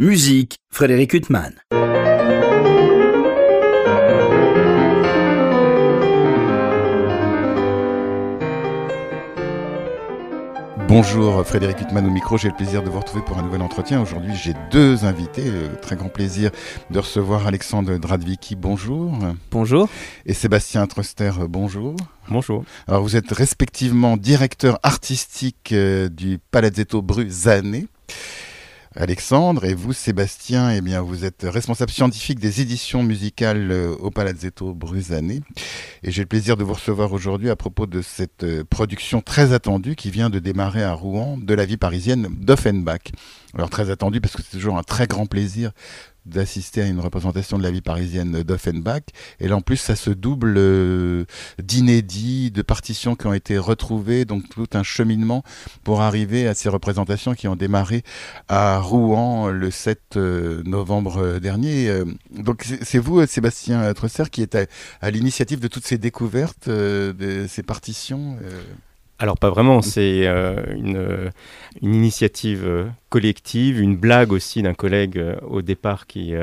Musique, Frédéric Huttman. Bonjour Frédéric Huttman au micro, j'ai le plaisir de vous retrouver pour un nouvel entretien. Aujourd'hui j'ai deux invités, euh, très grand plaisir de recevoir Alexandre Dradvicki, bonjour. Bonjour. Et Sébastien Truster, bonjour. Bonjour. Alors vous êtes respectivement directeur artistique euh, du Palazzetto Bruzane Alexandre, et vous, Sébastien, eh bien, vous êtes responsable scientifique des éditions musicales euh, au Palazzetto Bruzane. Et j'ai le plaisir de vous recevoir aujourd'hui à propos de cette euh, production très attendue qui vient de démarrer à Rouen de la vie parisienne d'Offenbach. Alors très attendue parce que c'est toujours un très grand plaisir d'assister à une représentation de la vie parisienne d'Offenbach. Et là, en plus, ça se double euh, d'inédits, de partitions qui ont été retrouvées, donc tout un cheminement pour arriver à ces représentations qui ont démarré à Rouen le 7 euh, novembre dernier. Euh, donc c'est vous, Sébastien Tresser, qui est à, l'initiative de toutes ces découvertes, de ces partitions alors pas vraiment, c'est euh, une, une, initiative euh, collective, une blague aussi d'un collègue euh, au départ qui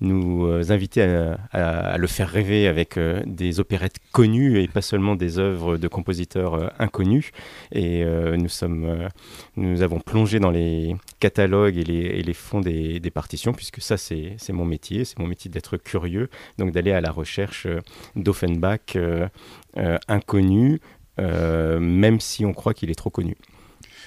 nous invitait à, le faire rêver avec des opérettes connues et pas seulement des œuvres de compositeurs inconnus. Et nous, sommes, nous avons plongé dans les catalogues et les, et les fonds des, des, partitions, puisque ça c'est mon métier, c'est mon métier d'être curieux, donc d'aller à la recherche d'Offenbach inconnus, euh, même si on croit qu'il est trop connu.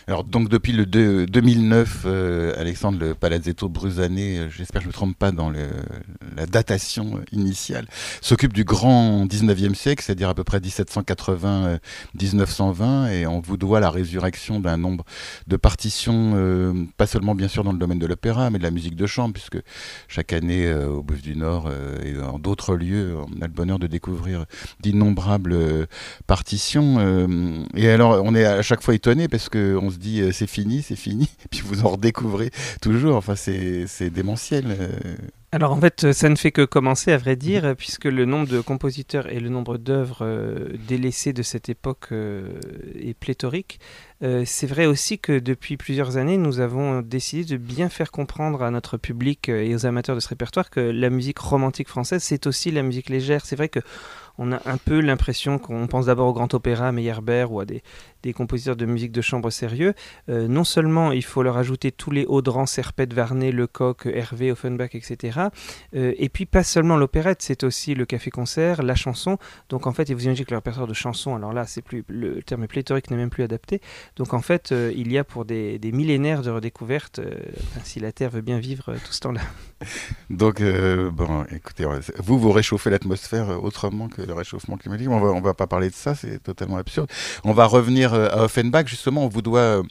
Alors donc depuis le 2009, euh, Alexandre le Palazzetto Brusané, euh, j'espère que je ne me trompe pas dans la datation initiale, s'occupe du grand 19e siècle, c'est-à-dire à peu près 1780-1920, et on vous doit la résurrection d'un nombre de partitions, pas seulement bien sûr dans le domaine de l'opéra, mais de la musique de chambre, puisque chaque année au Bouffe du Nord et dans d'autres lieux, on a le bonheur de découvrir d'innombrables partitions. et alors on est à chaque fois étonné parce qu'on se dit euh, c'est fini, c'est fini, puis vous en redécouvrez toujours. Enfin, c'est démentiel. Euh. Alors en fait, ça ne fait que commencer, à vrai dire, puisque le nombre de compositeurs et le nombre d'œuvres euh, délaissées de cette époque est pléthorique. c'est vrai aussi que depuis plusieurs années, nous avons décidé de bien faire comprendre à notre public et aux amateurs de ce répertoire que la musique romantique française, c'est aussi la musique légère. C'est vrai que on a un peu l'impression qu'on pense d'abord au grand opéra, Meyerbeer ou à des, des compositeurs de musique de chambre sérieux. Euh, non seulement il faut leur ajouter tous les Audran, Serpette, Varnet, Lecoq, Hervé, Offenbach, etc. Euh, et puis pas seulement l'opérette, c'est aussi le café-concert, la chanson. Donc en fait, vous imaginez que le répertoire de chansons, alors là, c'est plus le terme pléthorique n'est même plus adapté. Donc en fait, euh, il y a pour des, des millénaires de redécouvertes, si la Terre veut bien vivre tout ce temps-là. Donc bon, écoutez, vous vous réchauffez l'atmosphère autrement que le réchauffement climatique. On va, on va pas parler de ça, c'est totalement absurde. On va revenir euh, à Offenbach, justement, on vous doit euh,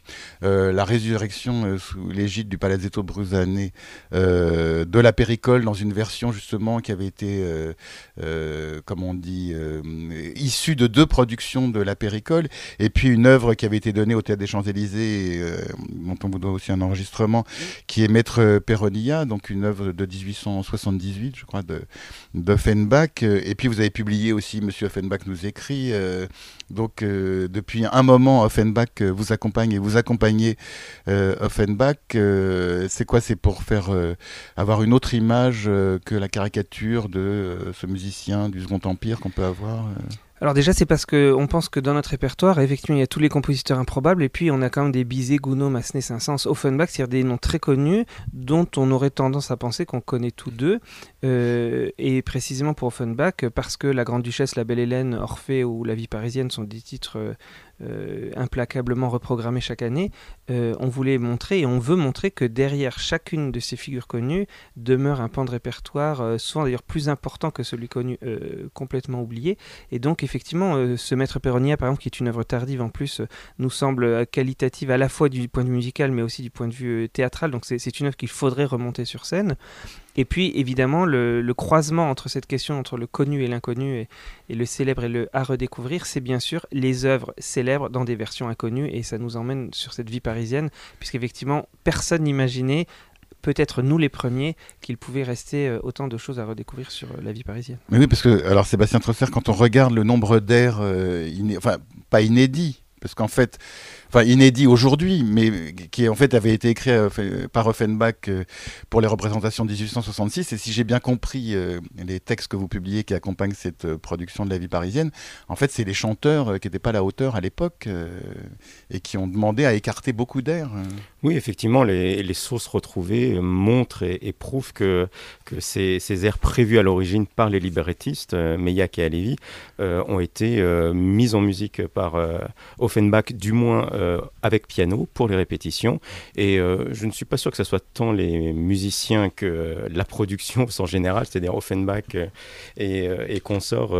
euh, la résurrection sous l'égide du Palazzetto Bruzane de la Péricole dans une version justement qui avait été, comme on dit, issue de deux productions de la Péricole, et puis une œuvre qui avait été donnée au Théâtre des Champs-Élysées, dont on vous doit aussi un enregistrement, qui est Maître Peronia, donc une œuvre de 1878, je crois, d'Offenbach. Et puis vous avez publié aussi, Monsieur Offenbach nous écrit, donc depuis un moment moment Offenbach euh, vous accompagne et vous accompagnez euh, Offenbach. Euh, c'est quoi? C'est pour faire avoir une autre image que la caricature de ce musicien du Second Empire qu'on peut avoir alors déjà, c'est parce qu'on pense que dans notre répertoire, effectivement, il y a tous les compositeurs improbables, et puis on a quand même des Bizet, Gounod, Massenet, Saint-Saëns, Offenbach, c'est-à-dire des noms très connus, dont on aurait tendance à penser qu'on connaît tous deux. et précisément pour Offenbach, parce que La Grande Duchesse, La Belle Hélène, Orphée ou La Vie Parisienne sont des titres implacablement reprogrammé chaque année, euh, on voulait montrer et on veut montrer que derrière chacune de ces figures connues demeure un pan de répertoire, euh, souvent d'ailleurs plus important que celui connu, complètement oublié. Et donc effectivement, ce Maître Perronia, par exemple, qui est une œuvre tardive en plus, nous semble qualitative à la fois du point de vue musical, mais aussi du point de vue théâtral. Donc c'est une œuvre qu'il faudrait remonter sur scène. Et puis, évidemment, le, croisement entre cette question, entre le connu et l'inconnu, et, le célèbre et le à redécouvrir, c'est bien sûr les œuvres célèbres dans des versions inconnues, et ça nous emmène sur cette vie parisienne, puisqu'effectivement, personne n'imaginait peut-être nous les premiers, qu'il pouvait rester euh, autant de choses à redécouvrir sur euh, la vie parisienne. Mais oui, parce que, alors Sébastien Trosser, quand on regarde le nombre d'airs, euh, enfin, pas inédits, parce qu'en fait, enfin inédit aujourd'hui, mais qui en fait avait été écrit euh, par Offenbach euh, pour les représentations de 1866. Et si j'ai bien compris euh, les textes que vous publiez qui accompagnent cette production de la vie parisienne, en fait, c'est les chanteurs qui n'étaient pas à la hauteur à l'époque et qui ont demandé à écarter beaucoup d'air. Oui, effectivement, les, sources retrouvées montrent et, prouvent que, ces, ces, airs prévus à l'origine par les librettistes, Meilhac et Alevi, ont été mis en musique par Offenbach, du moins euh, avec piano pour les répétitions. Et euh, je ne suis pas sûr que ce soit tant les musiciens que la production en général, c'est-à-dire Offenbach euh, et, et consorts,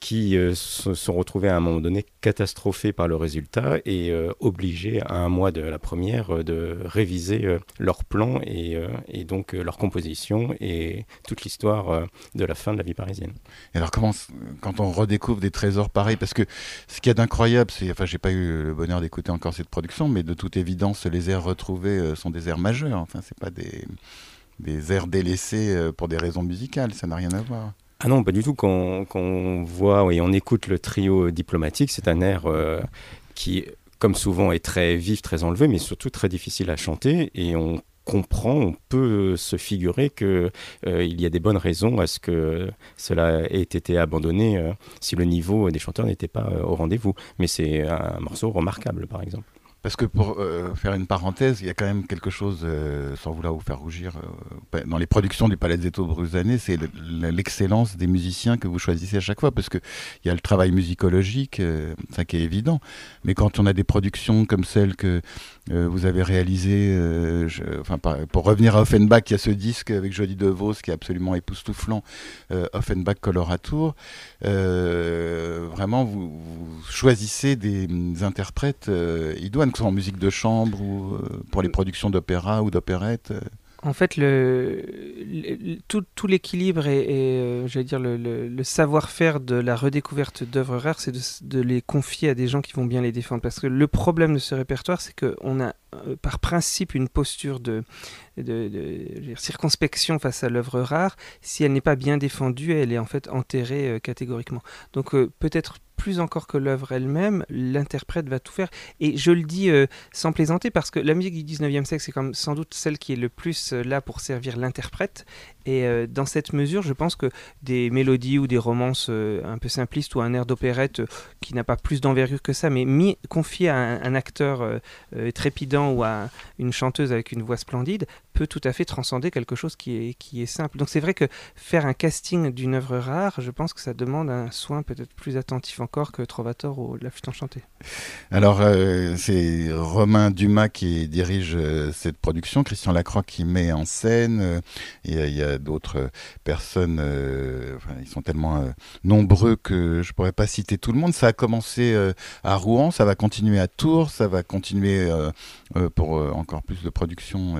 qui se sont retrouvés à un moment donné catastrophés par le résultat et obligés à un mois de la première de réviser leur plan et, et donc leur composition et toute l'histoire de la fin de la vie parisienne. Et alors comment, quand on redécouvre des trésors pareils, parce que ce qu'il y a d'incroyable, c'est, enfin j'ai pas eu le bonheur d'écouter encore cette production, mais de toute évidence, les airs retrouvés euh, sont des airs majeurs. Enfin, c'est pas des, des airs délaissés euh, pour des raisons musicales, ça n'a rien à voir. Ah non, pas du tout. Quand, on voit et on écoute le trio diplomatique, c'est un air euh, qui, comme souvent, est très vif, très enlevé, mais surtout très difficile à chanter. Et on comprend, on peut se figurer qu'il il y a des bonnes raisons à ce que cela ait été abandonné si le niveau des chanteurs n'était pas au rendez-vous. Mais c'est un morceau remarquable, par exemple. Parce que pour euh, faire une parenthèse, il y a quand même quelque chose, euh, sans vouloir vous faire rougir, euh, dans les productions du Palazzetto Bruzane, c'est l'excellence des musiciens que vous choisissez à chaque fois, parce qu'il y a le travail musicologique, ça qui est évident, mais quand on a des productions comme celle que vous avez réalisées, enfin, pour revenir à Offenbach, il y a ce disque avec Jody DeVos qui est absolument époustouflant, Offenbach Coloratour, vraiment vous, vous, choisissez des, des interprètes idoines que ce soit en musique de chambre ou euh, pour les productions d'opéra ou d'opérette euh. En fait, le, tout, l'équilibre et, euh, dire le, savoir-faire de la redécouverte d'œuvres rares, c'est de, les confier à des gens qui vont bien les défendre. Parce que le problème de ce répertoire, c'est qu'on a par principe une posture de, circonspection face à l'œuvre rare. Si elle n'est pas bien défendue, elle est en fait enterrée catégoriquement. Donc peut-être plus encore que l'œuvre elle-même, l'interprète va tout faire. Et je le dis euh, sans plaisanter parce que la musique du 19e siècle, c'est sans doute celle qui est le plus euh, là pour servir l'interprète. Et euh, dans cette mesure, je pense que des mélodies ou des romances un peu simplistes ou un air d'opérette qui n'a pas plus d'envergure que ça, mais mis, confié à un, acteur trépidant ou à une chanteuse avec une voix splendide, peut tout à fait transcender quelque chose qui est, qui est simple. Donc c'est vrai que faire un casting d'une œuvre rare, je pense que ça demande un soin peut-être plus attentif encore que Trovator ou La Flûte enchantée. Alors euh, c'est Romain Dumas qui dirige euh, cette production, Christian Lacroix qui met en scène, euh, il y a, d'autres personnes, ils sont tellement nombreux que je pourrais pas citer tout le monde. Ça a commencé à Rouen, ça va continuer à Tours, ça va continuer pour encore plus de production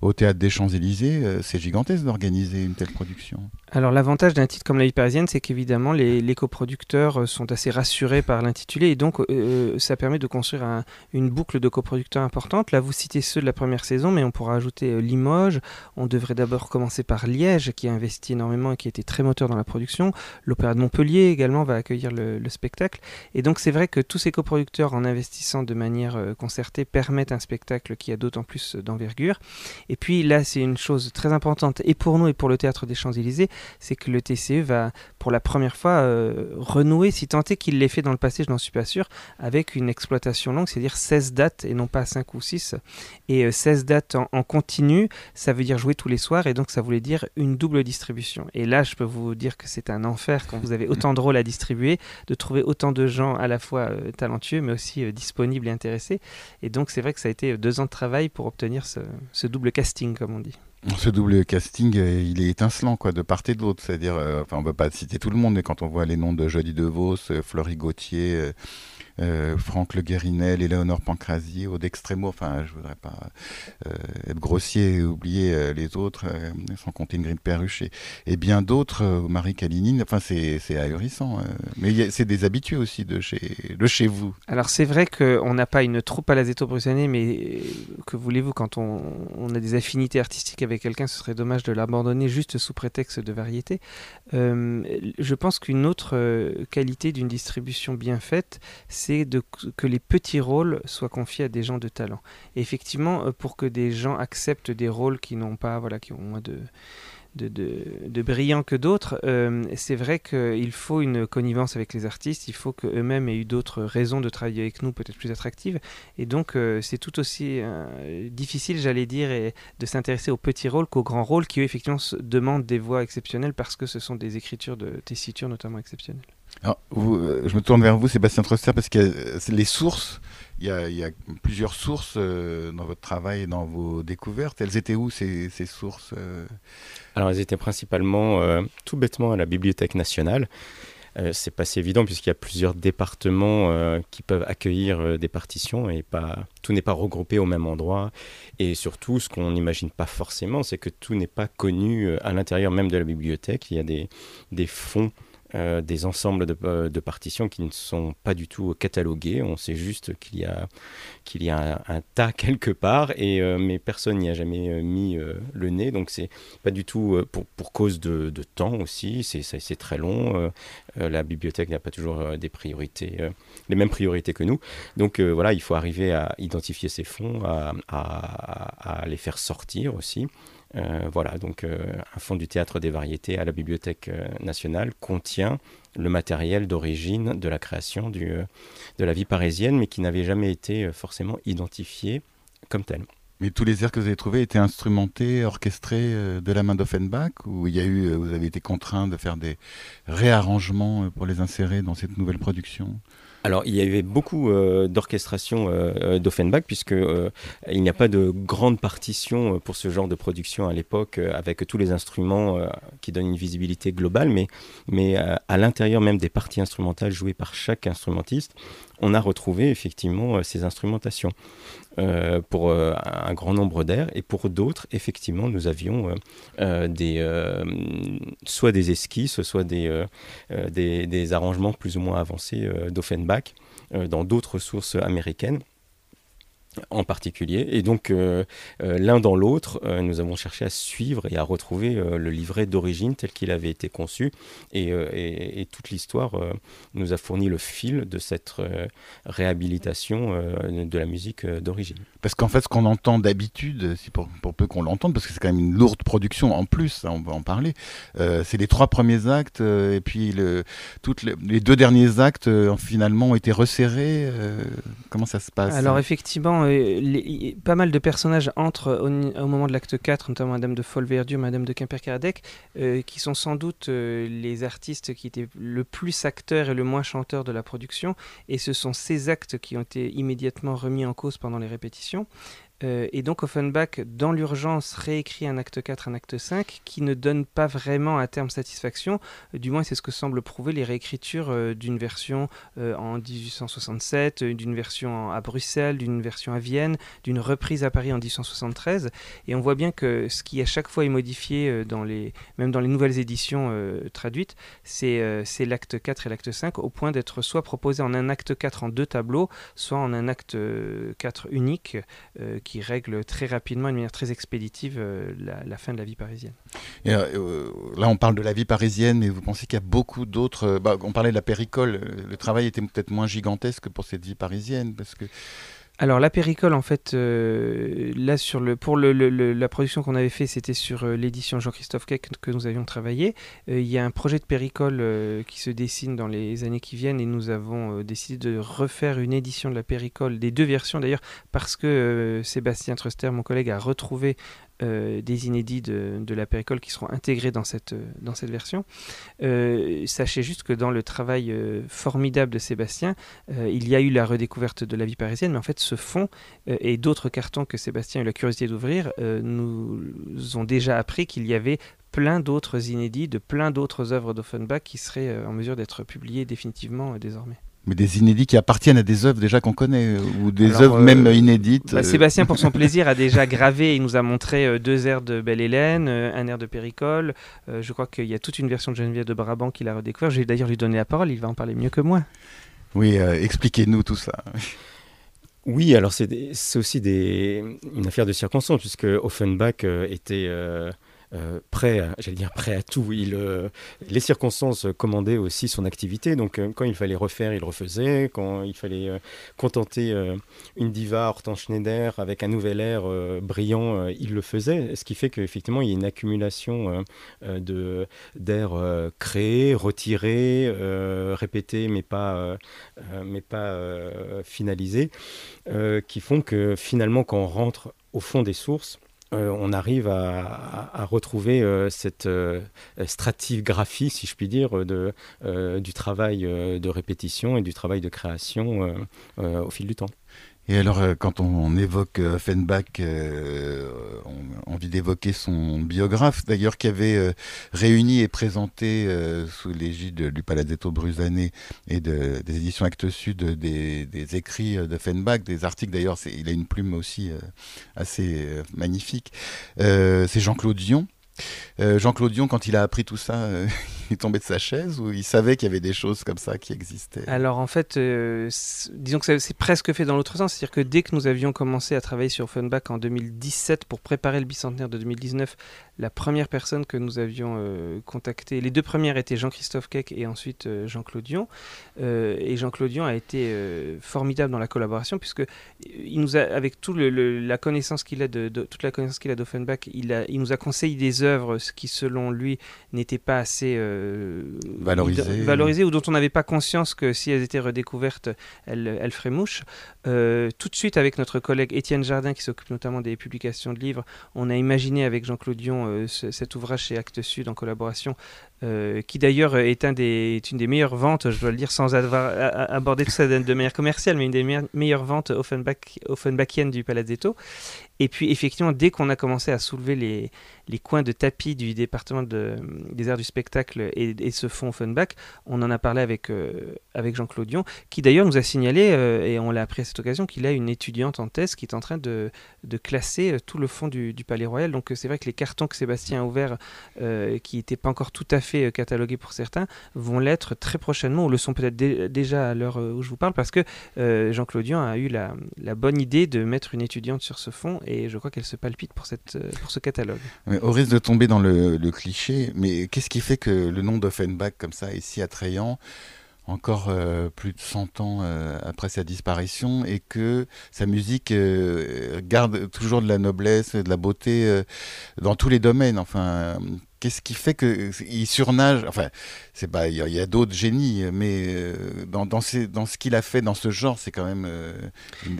au Théâtre des Champs-Élysées, euh, c'est gigantesque d'organiser une telle production. Alors l'avantage d'un titre comme La vie parisienne, c'est qu'évidemment les, coproducteurs euh, sont assez rassurés par l'intitulé et donc euh, ça permet de construire une boucle de coproducteurs importante. Là vous citez ceux de la première saison, mais on pourra ajouter Limoges. On devrait d'abord commencer par Liège qui a investi énormément et qui a été très moteur dans la production. L'Opéra de Montpellier également va accueillir le, spectacle. Et donc c'est vrai que tous ces coproducteurs en investissant de manière concertée permettent un spectacle qui a d'autant plus d'envergure. Et puis puis là, c'est une chose très importante, et pour nous et pour le Théâtre des Champs-Élysées, c'est que le TCE va, pour la première fois, euh, renouer, si tant est qu'il l'ait fait dans le passé, je n'en suis pas sûr, avec une exploitation longue, c'est-à-dire 16 dates et non pas 5 ou 6. Et 16 euh, dates en, continu, ça veut dire jouer tous les soirs, et donc ça voulait dire une double distribution. Et là, je peux vous dire que c'est un enfer quand vous avez autant de rôles à distribuer, de trouver autant de gens à la fois euh, talentueux, mais aussi disponibles et intéressés. Et donc, c'est vrai que ça a été deux ans de travail pour obtenir ce double casting comme on dit. Ce double casting, euh, il est étincelant quoi, de part et d'autre. C'est-à-dire, euh, enfin, on ne va pas citer tout le monde, mais quand on voit les noms de Jody DeVos, euh, Florie Gauthier, Franck Le Guérinel, Éléonore Pancrasi, Aude Extremo. Enfin, je voudrais pas euh, être grossier et oublier euh, les autres, sans compter Ingrid Perruche et, bien d'autres, Marie Kalinine. Enfin, c'est ahurissant. mais c'est des habitués aussi de chez, de chez vous. Alors, c'est vrai qu'on n'a pas une troupe à la Zeto mais que voulez-vous, quand on, a des affinités artistiques avec quelqu'un, ce serait dommage de l'abandonner juste sous prétexte de variété. je pense qu'une autre qualité d'une distribution bien faite, c'est que les petits rôles soient confiés à des gens de talent. Et effectivement, pour que des gens acceptent des rôles qui n'ont pas, voilà, qui ont moins de de, brillants que d'autres, euh, c'est vrai qu'il faut une connivence avec les artistes, il faut qu'eux-mêmes aient eu d'autres raisons de travailler avec nous, peut-être plus attractives. Et donc, euh, c'est tout aussi euh, difficile, j'allais dire, de s'intéresser aux petits rôles qu'aux grands rôles qui, eux, effectivement, demandent des voix exceptionnelles parce que ce sont des écritures de tessitures notamment exceptionnelles. Alors, je me tourne vers vous, Sébastien Troster, parce que les sources il y, a, plusieurs sources euh, dans votre travail et dans vos découvertes. Elles étaient où ces, sources euh Alors elles étaient principalement, euh, tout bêtement, à la Bibliothèque nationale. c'est pas si évident puisqu'il y a plusieurs départements qui peuvent accueillir des partitions et pas tout n'est pas regroupé au même endroit. Et surtout, ce qu'on n'imagine pas forcément, c'est que tout n'est pas connu à l'intérieur même de la bibliothèque. Il y a des fonds euh, des ensembles euh, de, partitions qui ne sont pas du tout catalogués. On sait juste qu'il y a, qu'il y a un, tas quelque part, et, euh, mais personne n'y a jamais mis le nez. Donc c'est pas du tout pour, pour cause de, temps aussi. C'est, très long. la bibliothèque n'a pas toujours des priorités, les mêmes priorités que nous. Donc voilà, il faut arriver à identifier ces fonds, à, à les faire sortir aussi. Euh, voilà, donc euh, un fonds du théâtre des variétés à la Bibliothèque euh, nationale contient le matériel d'origine de la création de la vie parisienne, mais qui n'avait jamais été forcément identifié comme tel. Mais tous les airs que vous avez trouvés étaient instrumentés, orchestrés de la main d'Offenbach Ou il y a eu, vous avez été contraint de faire des réarrangements pour les insérer dans cette nouvelle production? Alors, il y avait beaucoup euh, d'orchestration euh, euh, d'Offenbach, puisque il n'y a pas de grande partition pour ce genre de production à l'époque, avec tous les instruments qui donnent une visibilité globale, mais, mais à l'intérieur même des parties instrumentales jouées par chaque instrumentiste, on a retrouvé effectivement ces instrumentations. Euh, pour euh, un grand nombre d'aires et pour d'autres, effectivement, nous avions euh, soit des esquisses, soit des, arrangements plus ou moins avancés d'Offenbach dans d'autres sources américaines en particulier. Et donc, euh, euh, l'un dans l'autre, euh, nous avons cherché à suivre et à retrouver le livret d'origine tel qu'il avait été conçu. Et, toute l'histoire nous a fourni le fil de cette réhabilitation de la musique d'origine. Parce qu'en fait, ce qu'on entend d'habitude, si pour, peu qu'on l'entende, parce que c'est quand même une lourde production en plus, on va en parler, c'est les trois premiers actes, et puis le, toutes les, deux derniers actes, finalement, ont été resserrés. comment ça se passe? Alors, effectivement, pas mal de personnages entrent au, moment de l'acte 4, notamment Madame de Folverdure, Madame de Quimper-Caradec, euh, qui sont sans doute euh, les artistes qui étaient le plus acteurs et le moins chanteurs de la production. Et ce sont ces actes qui ont été immédiatement remis en cause pendant les répétitions. Euh, et donc Offenbach, dans l'urgence, réécrit un acte 4, un acte 5, qui ne donne pas vraiment à terme satisfaction. Euh, du moins, c'est ce que semblent prouver les réécritures euh, d'une version en 1867, d'une version à Bruxelles, d'une version à Vienne, d'une reprise à Paris en 1873. Et on voit bien que ce qui à chaque fois est modifié, dans les, même dans les nouvelles éditions traduites, c'est l'acte 4 et l'acte 5, au point d'être soit proposé en un acte 4 en deux tableaux, soit en un acte 4 unique qui règle très rapidement, de manière très expéditive, euh, la, fin de la vie parisienne. Et, euh, là, on parle de la vie parisienne, mais vous pensez qu'il y a beaucoup d'autres. Euh, bah, on parlait de la péricole. Le travail était peut-être moins gigantesque pour cette vie parisienne, parce que alors la péricole, en fait, euh, là sur le pour la production qu'on avait fait, c'était sur euh, l'édition Jean-Christophe Keck que nous avions travaillé. Euh, il y a un projet de péricole qui se dessine dans les années qui viennent et nous avons décidé de refaire une édition de la péricole, des deux versions d'ailleurs, parce que Sébastien Truster, mon collègue, a retrouvé euh, des inédits de, la péricole qui seront intégrés dans cette, dans cette version. Euh, sachez juste que dans le travail euh, formidable de Sébastien, il y a eu la redécouverte de la vie parisienne, mais en fait ce fond et d'autres cartons que Sébastien a eu la curiosité d'ouvrir nous ont déjà appris qu'il y avait plein d'autres inédits de plein d'autres œuvres d'Offenbach qui seraient en mesure d'être publiées définitivement désormais. Mais des inédits qui appartiennent à des œuvres déjà qu'on connaît, euh, ou des œuvres même euh, inédites. Bah, euh. Sébastien, pour son plaisir, a déjà gravé, il nous a montré deux airs de Belle Hélène, un air de Péricole. je crois qu'il y a toute une version de Geneviève de Brabant qu'il a redécouvert. J'ai d'ailleurs lui donné la parole, il va en parler mieux que moi. Oui, expliquez-nous tout ça. Oui, alors c'est aussi des, une affaire de circonstance, puisque Offenbach était prêt, j'allais dire prêt à tout. Il, les circonstances commandaient aussi son activité. Donc quand il fallait refaire, il refaisait. Quand il fallait contenter une diva, Hortense Schneider, avec un nouvel air brillant, il le faisait. Ce qui fait qu'effectivement, il y a une accumulation de d'air créé, retiré, répété, mais pas, mais pas finalisé, qui font que finalement, quand on rentre au fond des sources, euh, on arrive à, retrouver euh, cette euh, stratigraphie, si je puis dire, de, du travail de répétition et du travail de création au fil du temps. Et alors, euh, quand on, évoque euh, Offenbach, euh, on a envie d'évoquer son biographe, d'ailleurs, qui avait réuni et présenté sous l'égide du Palazzetto Brusané et des éditions Actes Sud des, des écrits d'Offenbach, des articles d'ailleurs, il a une plume aussi assez magnifique. C'est Jean-Claude Dion Jean-Claude Dion, quand il a appris tout ça, est tombé de sa chaise ou il savait qu'il y avait des choses comme ça qui existaient? Alors en fait, euh, disons que c'est presque fait dans l'autre sens. C'est-à-dire que dès que nous avions commencé à travailler sur Funback en 2017 pour préparer le bicentenaire de 2019, la première personne que nous avions euh, contactée, les deux premières étaient Jean-Christophe Keck et ensuite euh, Jean-Claude Dion. Euh, et Jean-Claude Dion a été formidable dans la collaboration puisque il nous a, avec tout la connaissance qu'il a de, toute la connaissance qu'il a d'Offenbach, il, il nous a conseillé des œuvres qui selon lui n'étaient pas assez valorisées. valorisées ou dont on n'avait pas conscience que si elles étaient redécouvertes, elles, elles feraient mouche. Tout de suite avec notre collègue Étienne Jardin qui s'occupe notamment des publications de livres, on a imaginé avec Jean-Claude Dion euh, cet ouvrage chez Actes Sud en collaboration, euh, qui d'ailleurs est, un est une des meilleures ventes, je dois le dire, sans avoir abordé tout ça de, manière commerciale, mais une des meilleures, ventes Offenbach, Offenbachiennes du Palazzetto. Et puis effectivement, dès qu'on a commencé à soulever les, les coins de tapis du département de, des arts du spectacle et, ce fonds Offenbach, on en a parlé avec, euh, avec Jean-Claude Dion, qui d'ailleurs nous a signalé, et on l'a appris à cette occasion, qu'il a une étudiante en thèse qui est en train de, classer tout le fond du, Palais Royal. Donc c'est vrai que les cartons que Sébastien a ouverts, euh, qui n'étaient pas encore tout à fait euh, catalogués pour certains, vont l'être très prochainement, ou le sont peut-être déjà à l'heure euh, où je vous parle, parce que Jean-Claude a eu la, bonne idée de mettre une étudiante sur ce fond, et je crois qu'elle se palpite pour, cette, pour ce catalogue. au risque de tomber dans le, cliché, mais qu'est-ce qui fait que le nom d'Offenbach, comme ça, est si attrayant? Encore euh, plus de 100 ans euh, après sa disparition et que sa musique euh, garde toujours de la noblesse, de la beauté dans tous les domaines. Enfin, qu'est-ce qui fait qu'il surnage Enfin, c'est pas, il y a, d'autres génies, mais dans, dans, ce qu'il a fait dans ce genre, c'est quand même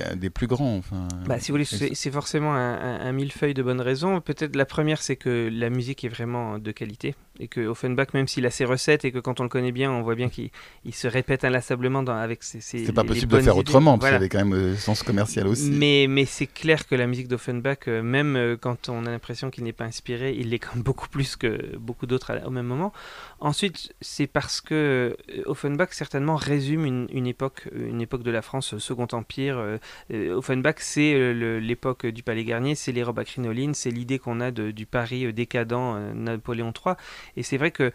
un des plus grands. Enfin, bah, si vous voulez, c'est forcément un, millefeuille de bonnes raisons. Peut-être la première, c'est que la musique est vraiment de qualité et que Offenbach, même s'il a ses recettes et que quand on le connaît bien, on voit bien qu'il se répète inlassablement dans, avec ses. ses c'est pas possible de faire autrement, parce qu'il avait quand même le sens commercial aussi. Mais, mais c'est clair que la musique d'Offenbach, euh, même quand on a l'impression qu'il n'est pas inspiré, il l'est quand même beaucoup plus que beaucoup d'autres au même moment. Ensuite, c'est parce que euh, Offenbach certainement résume une, époque, une époque de la France euh, Second Empire. Euh, Offenbach, c'est l'époque du Palais Garnier, c'est les robes à crinoline, c'est l'idée qu'on a du Paris décadent Napoléon III. Et c'est vrai que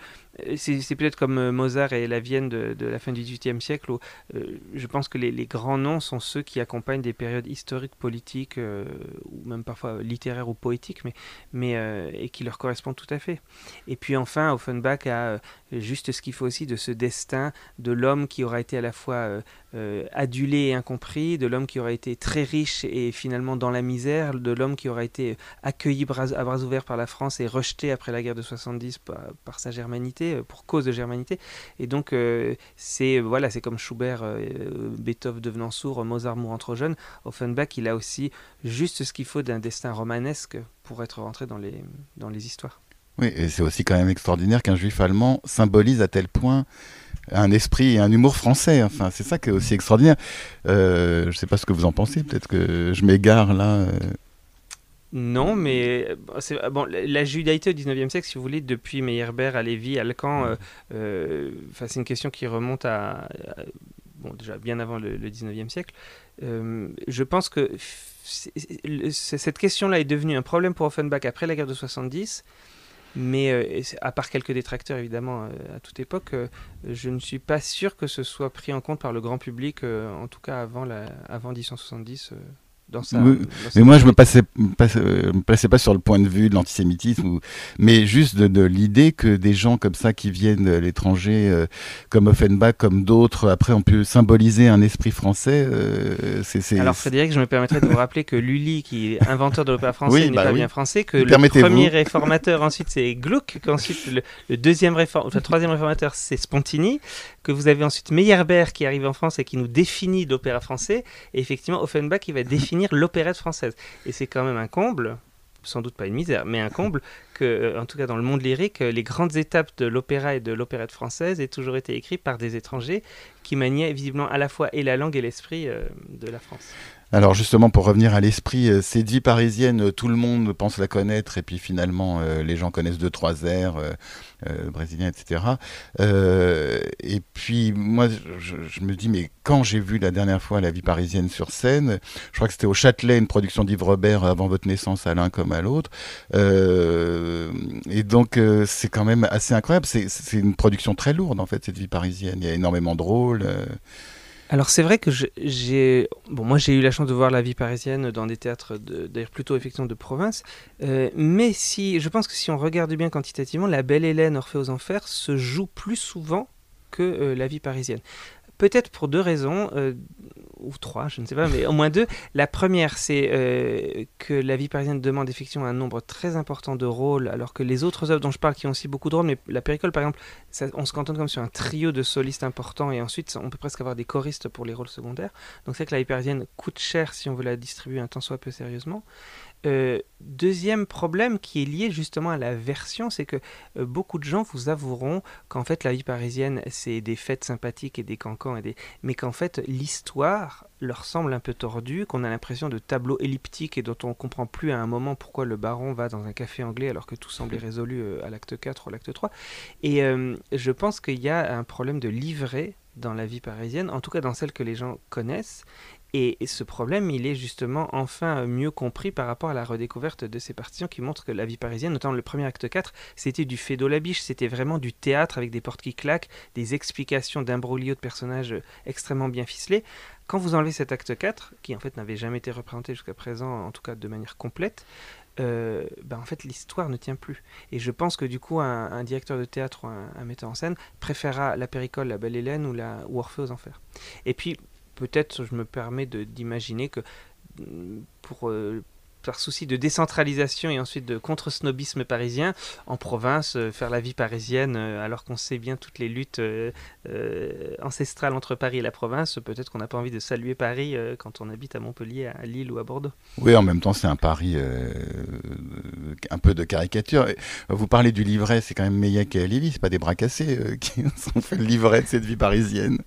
c'est peut-être comme Mozart et la Vienne de, la fin du XVIIIe siècle, où je pense que les, grands noms sont ceux qui accompagnent des périodes historiques, politiques, ou même parfois littéraires ou poétiques, mais, et qui leur correspondent tout à fait. Et puis enfin, Offenbach a juste ce qu'il faut aussi de ce destin de l'homme qui aura été à la fois euh, euh, adulé et incompris, de l'homme qui aura été très riche et finalement dans la misère, de l'homme qui aura été accueilli à bras ouverts par la France et rejeté après la guerre de 70 par, sa germanité, euh, pour cause de germanité. Et donc c'est voilà, c'est comme Schubert, Beethoven devenant sourd, Mozart mourant trop jeune. Offenbach, il a aussi juste ce qu'il faut d'un destin romanesque pour être rentré dans les, dans les histoires. Oui, et c'est aussi quand même extraordinaire qu'un juif allemand symbolise à tel point un esprit et un humour français. Enfin, c'est ça qui est aussi extraordinaire. Euh, je ne sais pas ce que vous en pensez, peut-être que je m'égare là. Euh. Non, mais euh, bon, la judaïté au 19e siècle, si vous voulez, depuis Meyerbeer à Lévi, à Lacan, c'est une question qui remonte à, bon, déjà bien avant le, le 19e siècle. je pense que cette question-là est devenue un problème pour Offenbach après la guerre de 70 mais euh, à part quelques détracteurs, évidemment, euh, à toute époque, euh, je ne suis pas sûr que ce soit pris en compte par le grand public, en tout cas avant, la, avant 1870 dans sa. Oui, dans Mais moi, je me, passais, me passais- euh, me plaçais pas sur le point de vue de l'antisémitisme, ou- mais juste de, de l'idée que des gens comme ça qui viennent de l'étranger, euh, comme Offenbach, comme d'autres, après on peut symboliser un esprit français. euh, c'est, c'est- Alors Frédéric, je me permettrais de vous rappeler que Lully, qui est inventeur de l'opéra français, Oui, n'est bah pas oui. bien français, que le premier réformateur ensuite c'est Gluck, qu'ensuite le, le deuxième réform... enfin, le troisième réformateur c'est Spontini, que vous avez ensuite Meyerbeer qui arrive en France et qui nous définit l'opéra français, et effectivement Offenbach qui va définir l'opérette française. Et c'est quand même un comble, sans doute pas une misère, mais un comble que, euh, en tout cas dans le monde lyrique, euh, les grandes étapes de l'opéra et de l'opérette française aient toujours été écrites par des étrangers qui maniaient visiblement à la fois et la langue et l'esprit euh, de la France. Alors justement, pour revenir à l'esprit, euh, cette vie parisienne, euh, tout le monde pense la connaître, et puis finalement, euh, les gens connaissent deux, trois airs euh, brésiliens, etc. Et puis moi, je, je me dis, mais quand j'ai vu la dernière fois la vie parisienne sur scène, je crois que c'était au Châtelet, une production d'Yves Robert avant votre naissance, à l'un comme à l'autre. Et donc, c'est quand même assez incroyable. C'est une production très lourde, en fait, cette vie parisienne. Il y a énormément de rôles. Alors c'est vrai que j'ai bon moi j'ai eu la chance de voir la vie parisienne dans des théâtres de- d'ailleurs plutôt effectivement de province. Euh, mais si je pense que si on regarde bien quantitativement la Belle Hélène Orphée aux Enfers se joue plus souvent que euh, la vie parisienne. Peut-être pour deux raisons euh, ou trois je ne sais pas mais au moins deux la première c'est euh, que la vie parisienne demande effectivement un nombre très important de rôles alors que les autres œuvres dont je parle qui ont aussi beaucoup de rôles mais la Péricole par exemple on se cantonne comme sur un trio de solistes importants et ensuite on peut presque avoir des choristes pour les rôles secondaires. Donc c'est que la vie parisienne coûte cher si on veut la distribuer un tant soit peu sérieusement. Euh, deuxième problème qui est lié justement à la version, c'est que euh, beaucoup de gens vous avoueront qu'en fait la vie parisienne c'est des fêtes sympathiques et des cancans et des... mais qu'en fait l'histoire leur semble un peu tordue, qu'on a l'impression de tableaux elliptiques et dont on comprend plus à un moment pourquoi le baron va dans un café anglais alors que tout semblait résolu euh, à l'acte 4 ou l'acte 3. Et je pense qu'il y a un problème de livret dans la vie parisienne, en tout cas dans celle que les gens connaissent. Et ce problème, il est justement enfin mieux compris par rapport à la redécouverte de ces partitions qui montrent que la vie parisienne, notamment le premier acte 4, c'était du fait la biche, c'était vraiment du théâtre avec des portes qui claquent, des explications d'imbroglio de personnages euh, extrêmement bien ficelés. Quand vous enlevez cet acte 4, qui en fait n'avait jamais été représenté jusqu'à présent, en tout cas de manière complète, euh, ben en fait l'histoire ne tient plus. Et je pense que du coup un, directeur de théâtre ou un, un metteur en scène préférera la Péricole, la Belle Hélène ou, la, ou Orphée aux Enfers. Et puis peut-être je me permets d'imaginer que pour euh, par souci de décentralisation et ensuite de contre-snobisme parisien, en province, euh, faire la vie parisienne, euh, alors qu'on sait bien toutes les luttes ancestrales entre Paris et la province, peut-être qu'on n'a pas envie de saluer Paris quand on habite à Montpellier, à Lille ou à Bordeaux. Oui, en même temps, c'est un pari euh, un peu de caricature. Vous parlez du livret, c'est quand même Meillet et Lily, c'est pas des bras cassés qui ont fait le livret de cette vie parisienne.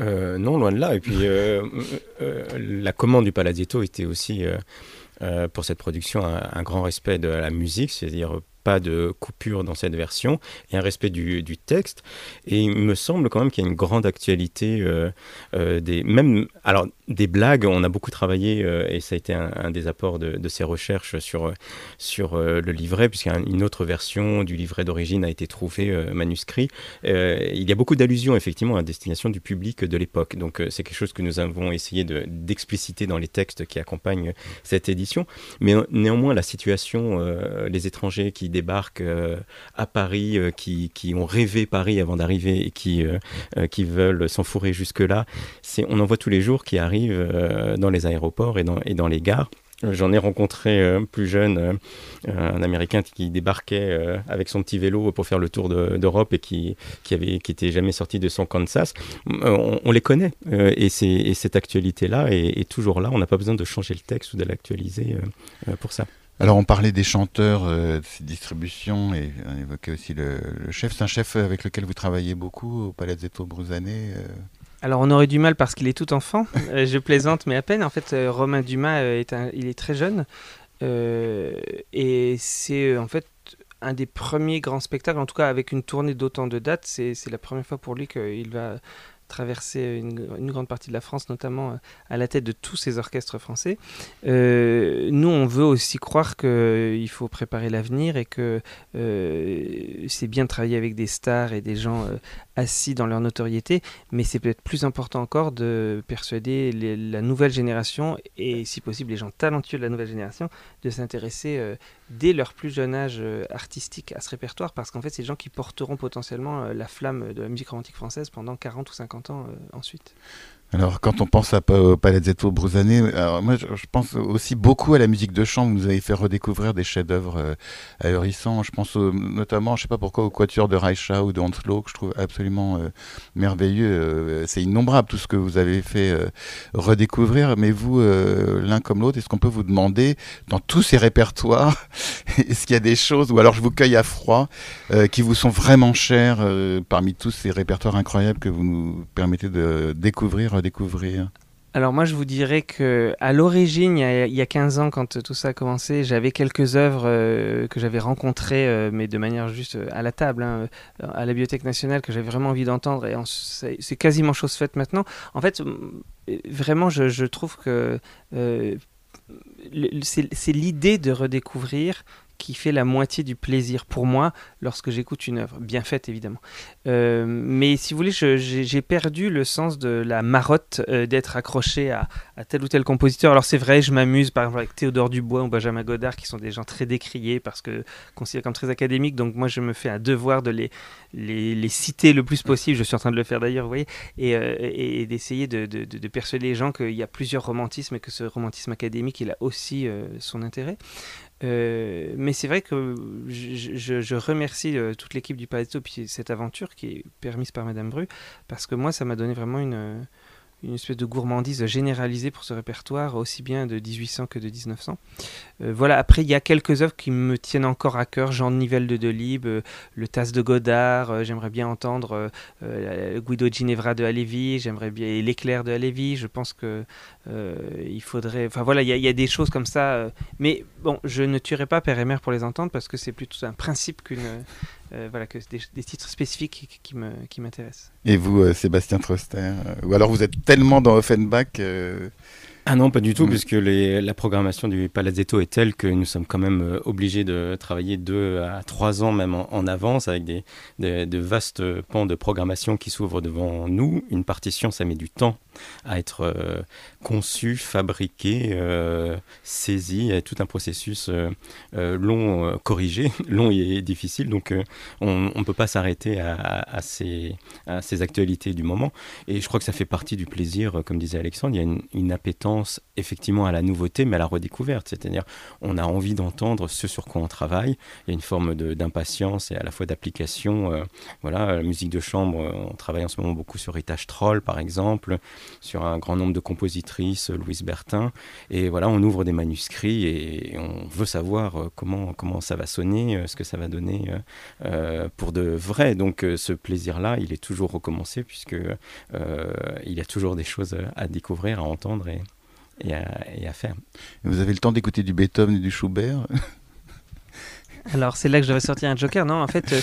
Euh, non, loin de là. Et puis, euh, euh, la commande du Palazzetto était aussi, pour cette production, un, un grand respect de la musique, c'est-à-dire pas de coupure dans cette version, et un respect du, texte. Et il me semble quand même qu'il y a une grande actualité euh, euh, des même alors des blagues. On a beaucoup travaillé euh, et ça a été un, des apports de, ces recherches sur sur le livret, puisqu'une autre version du livret d'origine a été trouvée manuscrit. Il y a beaucoup d'allusions effectivement à destination du public de l'époque. Donc c'est quelque chose que nous avons essayé de- d'expliciter dans les textes qui accompagnent cette édition. Mais néanmoins, la situation, les étrangers qui débarquent euh, à Paris, euh, qui, qui ont rêvé Paris avant d'arriver et qui, euh, qui veulent s'enfourrer jusque-là, on en voit tous les jours qui arrivent dans les aéroports et dans, et dans les gares. J'en ai rencontré plus jeune un Américain qui débarquait euh, avec son petit vélo pour faire le tour de- d'Europe et qui, qui avait qui était jamais sorti de son Kansas. On, les connaît et, et cette actualité-là est, est toujours là. On n'a pas besoin de changer le texte ou de l'actualiser pour ça. Alors, on parlait des chanteurs, euh, de cette distribution, et on évoquait aussi le, chef. C'est un chef avec lequel vous travaillez beaucoup au Palazzetto Brusané. euh. Alors on aurait du mal parce qu'il est tout enfant. Euh, je plaisante, mais à peine. En fait, euh, Romain Dumas euh, est un- il est très jeune et c'est en fait un des premiers grands spectacles, en tout cas avec une tournée d'autant de dates. C'est la première fois pour lui qu'il va traversé une, grande partie de la France, notamment à la tête de tous ces orchestres français. nous, on veut aussi croire qu'il faut préparer l'avenir et que c'est bien de travailler avec des stars et des gens assis dans leur notoriété, mais c'est peut-être plus important encore de persuader la nouvelle génération et si possible les gens talentueux de la nouvelle génération de s'intéresser euh, dès leur plus jeune âge euh, artistique à ce répertoire parce qu'en fait c'est des gens qui porteront potentiellement euh, la flamme de la musique romantique française pendant 40 ou 50 ans ensuite. Alors, quand on pense à Palazzetto Brusané, alors moi, je, pense aussi beaucoup à la musique de chambre. Vous avez fait redécouvrir des chefs-d'œuvre euh. Je pense notamment, je sais pas pourquoi, au Quatuor de Reicha ou de Hanslow, que je trouve absolument euh, merveilleux. Euh, c'est innombrable tout ce que vous avez fait redécouvrir. Mais vous, l'un comme l'autre, est-ce qu'on peut vous demander, dans tous ces répertoires, est-ce qu'il y a des choses, ou alors je vous cueille à froid, qui vous sont vraiment chères parmi tous ces répertoires incroyables que vous nous permettez de découvrir alors moi je vous dirais que à l'origine, il, y a 15 ans quand tout ça a commencé, j'avais quelques œuvres euh, que j'avais rencontrées, euh, mais de manière juste euh, à la table, hein, à la Bibliothèque nationale, que j'avais vraiment envie d'entendre, et c'est quasiment chose faite maintenant. En fait, vraiment, je trouve que c'est l'idée de redécouvrir qui fait la moitié du plaisir pour moi lorsque j'écoute une œuvre, bien faite évidemment. Euh, mais si vous voulez, j'ai perdu le sens de la marotte euh, d'être accroché à, tel ou tel compositeur. Alors c'est vrai, je m'amuse par exemple avec Théodore Dubois ou Benjamin Godard, qui sont des gens très décriés parce que considérés comme très académiques. Donc moi, je me fais un devoir de les, citer le plus possible. Je suis en train de le faire d'ailleurs, vous voyez, et, euh, d'essayer de, de, persuader les gens qu'il y a plusieurs romantismes et que ce romantisme académique, il a aussi son intérêt. Euh, mais c'est vrai que je, remercie euh, toute l'équipe du Palazzo puis cette aventure qui est permise par Madame Bru parce que moi ça m'a donné vraiment une, une espèce de gourmandise généralisée pour ce répertoire, aussi bien de 1800 que de 1900. Euh, voilà, après, il y a quelques œuvres qui me tiennent encore à cœur, Jean Nivelle de Delibes, euh, Le Tasse de Godard, euh, j'aimerais bien entendre Guido Ginevra de Halévy, j'aimerais bien L'éclair de Halévy, je pense que il faudrait... Enfin voilà, il y, a des choses comme ça, mais bon, je ne tuerai pas Père et Mère pour les entendre, parce que c'est plutôt un principe qu'une euh, voilà, que des, titres spécifiques qui, me, qui m'intéressent. Et vous, euh, Sébastien Troster euh, Ou alors vous êtes tellement dans Offenbach ah non, pas du tout, mm. puisque les, la programmation du Palazzetto est telle que nous sommes quand même obligés de travailler deux à trois ans même en, avance avec des, de vastes pans de programmation qui s'ouvrent devant nous. Une partition, ça met du temps à être euh, conçu, fabriqué, euh, saisi, a tout un processus euh, long, corrigé, long et difficile. Donc on ne peut pas s'arrêter à, ces, à, ces, actualités du moment. Et je crois que ça fait partie du plaisir, comme disait Alexandre, il y a une, une appétence effectivement à la nouveauté, mais à la redécouverte. C'est-à-dire on a envie d'entendre ce sur quoi on travaille. Il y a une forme d'impatience et à la fois d'application. voilà, la musique de chambre, on travaille en ce moment beaucoup sur Rita Troll, par exemple sur un grand nombre de compositrices, Louise Bertin. Et voilà, on ouvre des manuscrits et on veut savoir euh, comment, comment ça va sonner, euh, ce que ça va donner euh, pour de vrai. Donc ce plaisir-là, il est toujours recommencé puisque il y a toujours des choses à découvrir, à entendre et, et, à, et à faire. Vous avez le temps d'écouter du Beethoven et du Schubert? Alors c'est là que je devais sortir un joker. Non, en fait, euh,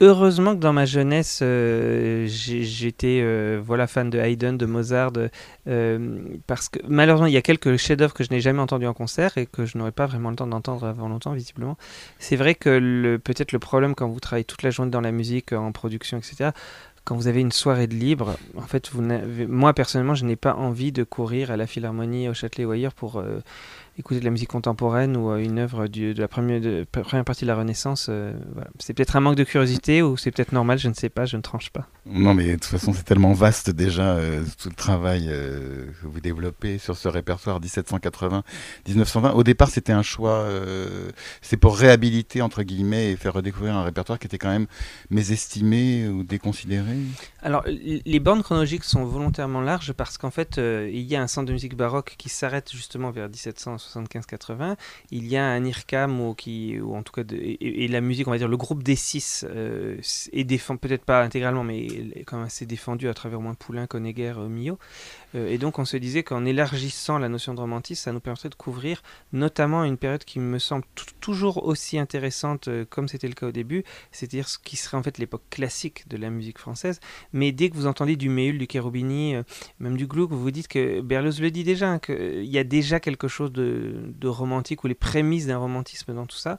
heureusement que dans ma jeunesse, euh, j'étais euh, voilà fan de Haydn, de Mozart, parce que malheureusement il y a quelques chefs-d'œuvre que je n'ai jamais entendus en concert et que je n'aurai pas vraiment le temps d'entendre avant longtemps, visiblement. C'est vrai que peut-être le problème quand vous travaillez toute la journée dans la musique, en production, etc quand vous avez une soirée de libre, en fait, vous moi personnellement, je n'ai pas envie de courir à la Philharmonie, au Châtelet ou ailleurs pour écouter de la musique contemporaine ou une œuvre de la première, de, première partie de la Renaissance, euh, c'est peut-être un manque de curiosité ou c'est peut-être normal, je ne sais pas, je ne tranche pas. Non, mais de toute façon, c'est tellement vaste déjà euh, tout le travail euh, que vous développez sur ce répertoire 1780-1920. Au départ, c'était un choix, c'est pour réhabiliter entre guillemets et faire redécouvrir un répertoire qui était quand même mésestimé ou déconsidéré. Alors, les bornes chronologiques sont volontairement larges parce qu'en fait, il y a un centre de musique baroque qui s'arrête justement vers 1700 75-80, il y a un IRCAM ou, qui, ou en tout cas, et, la musique, on va dire, le groupe des six euh, est peut-être pas intégralement, mais quand même assez défendu à travers au moins Poulain, Honegger, euh. Euh, et donc on se disait qu'en élargissant la notion de romantisme, ça nous permettrait de couvrir notamment une période qui me semble toujours aussi intéressante comme c'était le cas au début, c'est-à-dire ce qui serait en fait l'époque classique de la musique française. Mais dès que vous entendez du Méhul, du Cherubini, euh, même du Gluck, vous vous dites que Berlioz le dit déjà, hein, qu'il y a déjà quelque chose de, romantique ou les prémices d'un romantisme dans tout ça.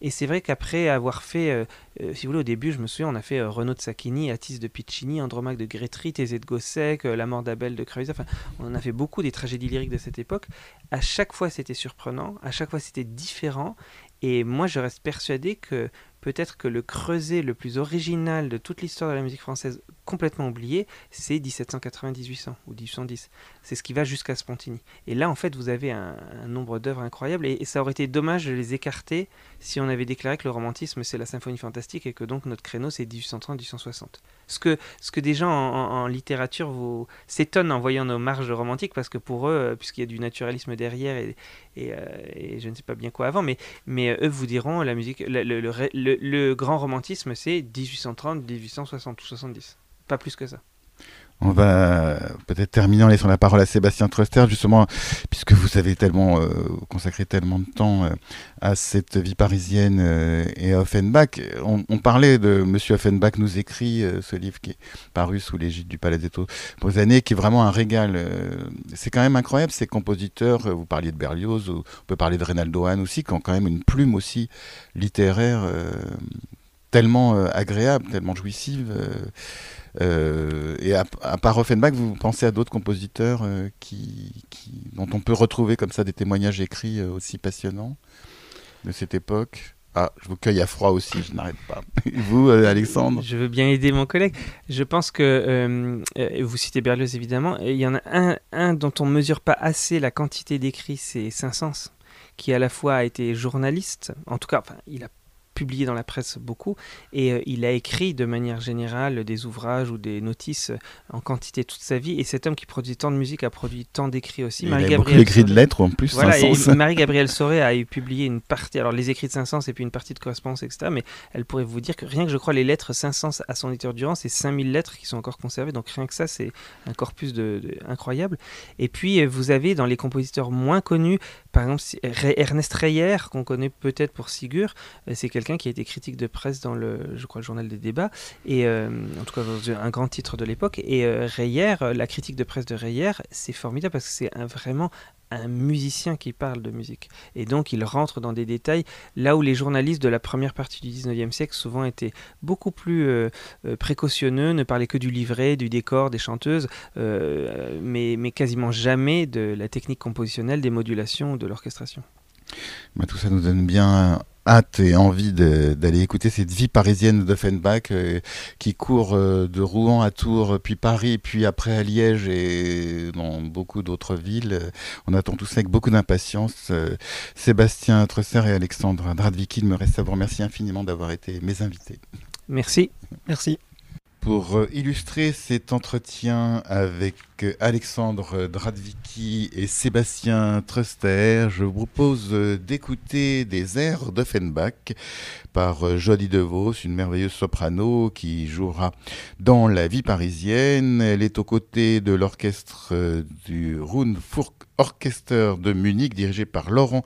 Et c'est vrai qu'après avoir fait, euh, euh, si vous voulez, au début, je me souviens, on a fait euh, Renaud de Sacchini, Atis de Piccini, Andromaque de Grétry, Thésée de Gossec, La mort d'Abel de Creuset. Enfin, on a fait beaucoup des tragédies lyriques de cette époque. À chaque fois, c'était surprenant, à chaque fois, c'était différent. Et moi, je reste persuadé que peut-être que le creuset le plus original de toute l'histoire de la musique française, complètement oublié, c'est 1780-1800 ou 1810. C'est ce qui va jusqu'à Spontini. Et là, en fait, vous avez un, nombre d'œuvres incroyables et, ça aurait été dommage de les écarter si on avait déclaré que le romantisme c'est la symphonie fantastique et que donc notre créneau c'est 1830-1860. Ce que, ce que des gens en, littérature vous s'étonnent en voyant nos marges romantiques parce que pour eux, euh, puisqu'il y a du naturalisme derrière et, euh, et, je ne sais pas bien quoi avant, mais, mais euh, eux vous diront la musique, le, le, le grand romantisme c'est 1830, 1860 ou 70. Pas plus que ça. On va peut-être terminer en laissant la parole à Sébastien Truster, justement, puisque vous avez tellement euh, consacré tellement de temps euh, à cette vie parisienne euh, et à Offenbach. On, parlait de Monsieur Offenbach nous écrit ce livre qui est paru sous l'égide du Palais des années, qui est vraiment un régal. C'est quand même incroyable ces compositeurs. Vous parliez de Berlioz, on peut parler de Reynaldo Hahn aussi, qui ont quand même une plume aussi littéraire tellement agréable, tellement jouissive. Euh, et à, part Offenbach, vous pensez à d'autres compositeurs euh, qui, dont on peut retrouver comme ça des témoignages écrits euh, aussi passionnants de cette époque? Ah, je vous cueille à froid aussi, je n'arrête pas. vous, Alexandre? Je veux bien aider mon collègue. Je pense que, vous citez Berlioz évidemment, il y en a un, dont on ne mesure pas assez la quantité d'écrits, c'est Saint-Saëns, qui à la fois a été journaliste, en tout cas, enfin, il a publié dans la presse beaucoup, et euh, il a écrit de manière générale des ouvrages ou des notices en quantité toute sa vie. Et cet homme qui produit tant de musique a produit tant d'écrits aussi. Marie il a écrit de lettres en plus. Voilà, Marie-Gabrielle Soré a publié une partie, alors les écrits de Saint-Saëns et puis une partie de correspondance, etc. Mais elle pourrait vous dire que rien que je crois les lettres Saint-Saëns à son éditeur Durand, c'est 5000 lettres qui sont encore conservées. Donc rien que ça, c'est un corpus de, incroyable. Et puis euh, vous avez dans les compositeurs moins connus, par exemple Ernest Reyer, qu'on connaît peut-être pour Sigur, euh, c'est quelqu'un qui a été critique de presse dans le, je crois, le journal des débats, et euh, en tout cas un grand titre de l'époque. Et euh, Reyer, euh, la critique de presse de Reyer, c'est formidable parce que c'est vraiment un musicien qui parle de musique. Et donc il rentre dans des détails là où les journalistes de la première partie du 19e siècle souvent étaient beaucoup plus précautionneux, ne parlaient que du livret, du décor, des chanteuses, mais, mais quasiment jamais de la technique compositionnelle, des modulations, de l'orchestration. Bah, tout ça nous donne bien hâte et envie d'aller écouter cette vie parisienne d'Offenbach euh, qui court euh, de Rouen à Tours, puis Paris, puis après à Liège et dans beaucoup d'autres villes. On attend tout ça avec beaucoup d'impatience. Euh, Sébastien Tresser et Alexandre Dradviki, il me reste à vous remercier infiniment d'avoir été mes invités. Merci. Merci. Pour euh, illustrer cet entretien avec euh, Alexandre Dradviki et Sébastien Truster, je vous propose euh, d'écouter des airs d'Offenbach par Jodie DeVos, une merveilleuse soprano qui jouera dans La vie parisienne. Elle est aux côtés de l'orchestre du Rundfunk Orchester de Munich dirigé par Laurent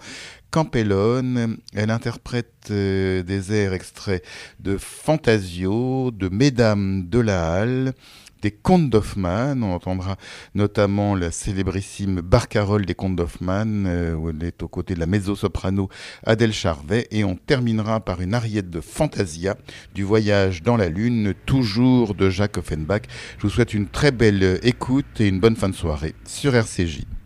Campellone. Elle interprète euh, des airs extraits de Fantasio, de Mesdames de la Halle, des contes d'Hoffmann. On entendra notamment la célébrissime Barcarolle des contes d'Hoffmann, euh, où elle est aux côtés de la mezzo-soprano Adèle Charvet. Et on terminera par une ariette de Fantasia du voyage dans la Lune, toujours de Jacques Offenbach. Je vous souhaite une très belle écoute et une bonne fin de soirée sur RCJ.